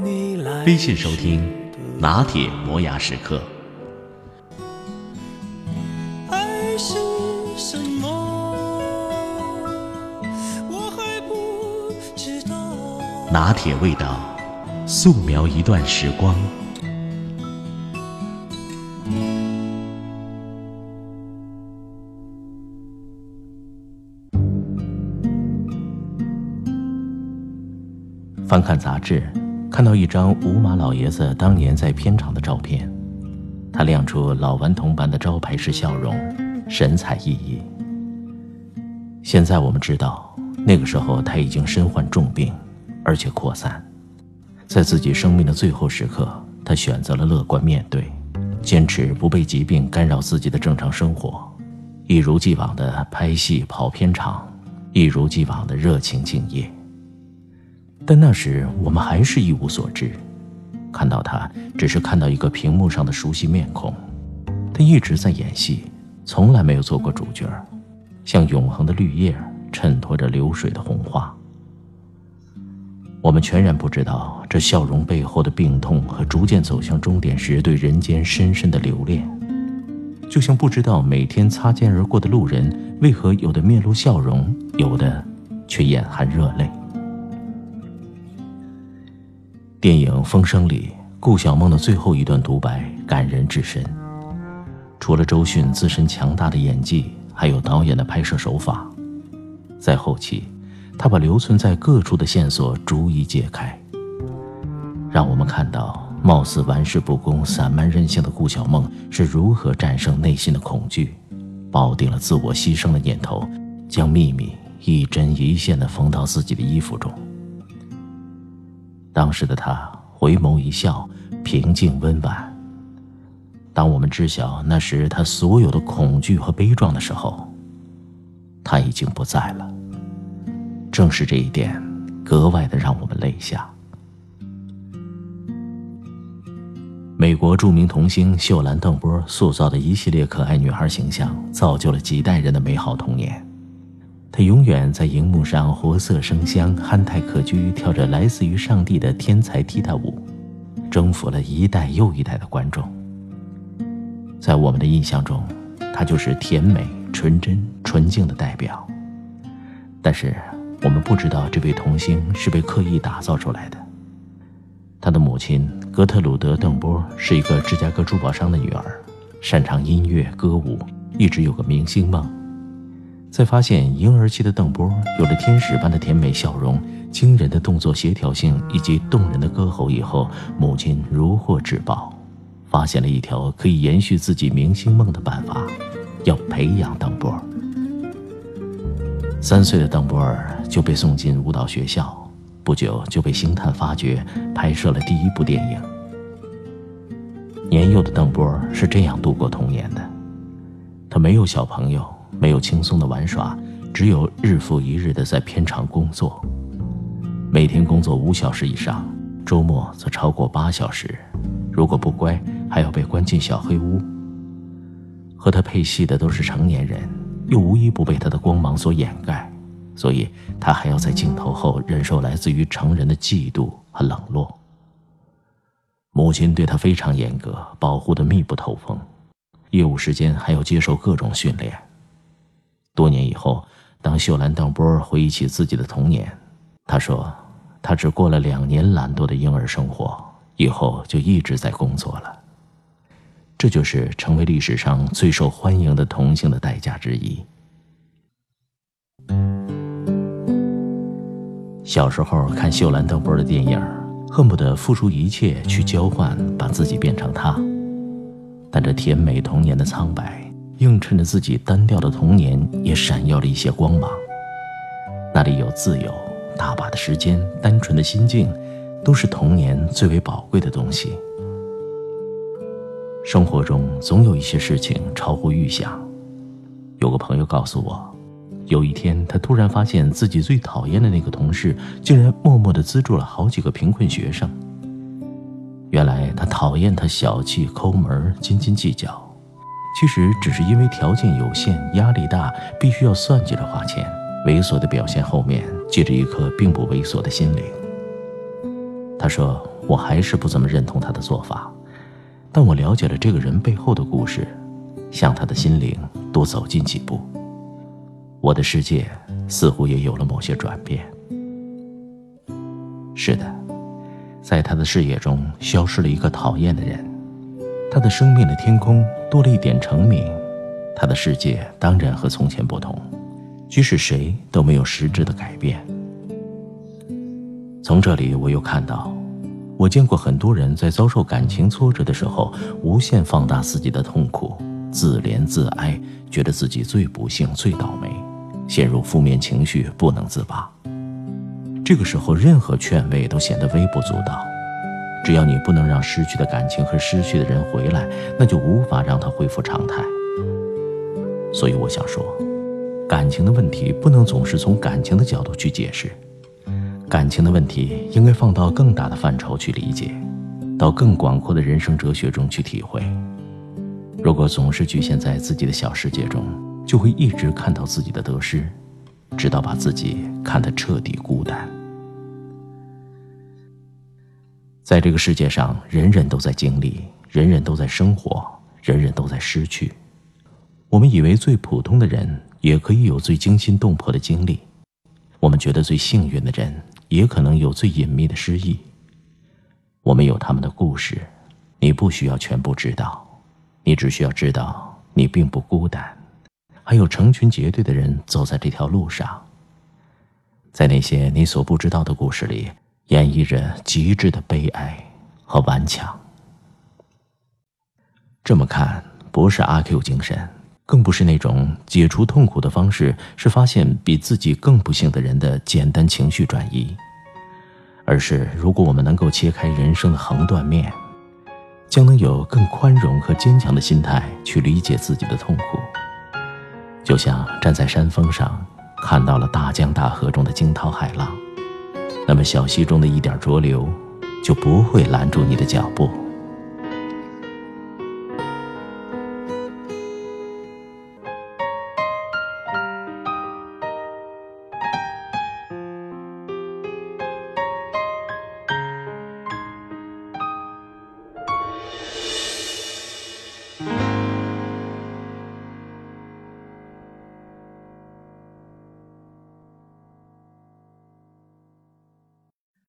微信收听拿铁磨牙时刻。爱是什么？我还不知道。拿铁味道，素描一段时光。翻看杂志，看到一张五马老爷子当年在片场的照片，他亮出老顽童般的招牌式笑容，神采奕奕。现在我们知道，那个时候他已经身患重病，而且扩散。在自己生命的最后时刻，他选择了乐观面对，坚持不被疾病干扰自己的正常生活，一如既往的拍戏跑片场，一如既往的热情敬业。但那时我们还是一无所知，看到他只是看到一个屏幕上的熟悉面孔，他一直在演戏，从来没有做过主角，像永恒的绿叶衬托着流水的红花。我们全然不知道这笑容背后的病痛和逐渐走向终点时对人间深深的留恋，就像不知道每天擦肩而过的路人为何有的面露笑容，有的却眼含热泪。电影《风声》里，顾小梦的最后一段独白感人至深。除了周迅自身强大的演技，还有导演的拍摄手法，在后期，他把留存在各处的线索逐一解开，让我们看到貌似玩世不恭、散漫任性的顾小梦是如何战胜内心的恐惧，抱定了自我牺牲的念头，将秘密一针一线地缝到自己的衣服中。当时的他回眸一笑，平静温婉。当我们知晓那时他所有的恐惧和悲壮的时候，他已经不在了。正是这一点，格外的让我们泪下。美国著名童星秀兰·邓波塑造的一系列可爱女孩形象，造就了几代人的美好童年。他永远在荧幕上活色生香、憨态可掬，跳着来自于上帝的天才踢踏舞，征服了一代又一代的观众。在我们的印象中，她就是甜美、纯真、纯净的代表。但是，我们不知道这位童星是被刻意打造出来的。他的母亲格特鲁德·邓波是一个芝加哥珠宝商的女儿，擅长音乐歌舞，一直有个明星梦。在发现婴儿期的邓波有着天使般的甜美笑容、惊人的动作协调性以及动人的歌喉以后，母亲如获至宝，发现了一条可以延续自己明星梦的办法，要培养邓波。三岁的邓波尔就被送进舞蹈学校，不久就被星探发掘，拍摄了第一部电影。年幼的邓波是这样度过童年的，他没有小朋友。没有轻松的玩耍，只有日复一日的在片场工作，每天工作五小时以上，周末则超过八小时。如果不乖，还要被关进小黑屋。和他配戏的都是成年人，又无一不被他的光芒所掩盖，所以他还要在镜头后忍受来自于成人的嫉妒和冷落。母亲对他非常严格，保护的密不透风，业务时间还要接受各种训练。多年以后，当秀兰·邓波回忆起自己的童年，他说：“他只过了两年懒惰的婴儿生活，以后就一直在工作了。这就是成为历史上最受欢迎的童星的代价之一。”小时候看秀兰·邓波的电影，恨不得付出一切去交换，把自己变成她。但这甜美童年的苍白。映衬着自己单调的童年，也闪耀了一些光芒。那里有自由、大把的时间、单纯的心境，都是童年最为宝贵的东西。生活中总有一些事情超乎预想。有个朋友告诉我，有一天他突然发现自己最讨厌的那个同事，竟然默默地资助了好几个贫困学生。原来他讨厌他小气、抠门、斤斤计较，其实只是因为条件有限、压力大，必须要算计着花钱。猥琐的表现后面，系着一颗并不猥琐的心灵。他说：“我还是不怎么认同他的做法。”但我了解了这个人背后的故事，向他的心灵多走近几步，我的世界似乎也有了某些转变。是的，在他的视野中消失了一个讨厌的人，他的生命的天空多了一点澄明，他的世界当然和从前不同，即使谁都没有实质的改变。从这里，我又看到。我见过很多人在遭受感情挫折的时候，无限放大自己的痛苦，自怜自哀，觉得自己最不幸、最倒霉，陷入负面情绪不能自拔。这个时候，任何劝慰都显得微不足道。只要你不能让失去的感情和失去的人回来，那就无法让他恢复常态。所以，我想说，感情的问题不能总是从感情的角度去解释。感情的问题应该放到更大的范畴去理解，到更广阔的人生哲学中去体会。如果总是局限在自己的小世界中，就会一直看到自己的得失，直到把自己看得彻底孤单。在这个世界上，人人都在经历，人人都在生活，人人都在失去。我们以为最普通的人也可以有最惊心动魄的经历，我们觉得最幸运的人。也可能有最隐秘的诗意。我们有他们的故事，你不需要全部知道，你只需要知道你并不孤单，还有成群结队的人走在这条路上。在那些你所不知道的故事里，演绎着极致的悲哀和顽强。这么看，不是阿 Q 精神。更不是那种解除痛苦的方式，是发现比自己更不幸的人的简单情绪转移，而是如果我们能够切开人生的横断面，将能有更宽容和坚强的心态去理解自己的痛苦。就像站在山峰上，看到了大江大河中的惊涛骇浪，那么小溪中的一点浊流，就不会拦住你的脚步。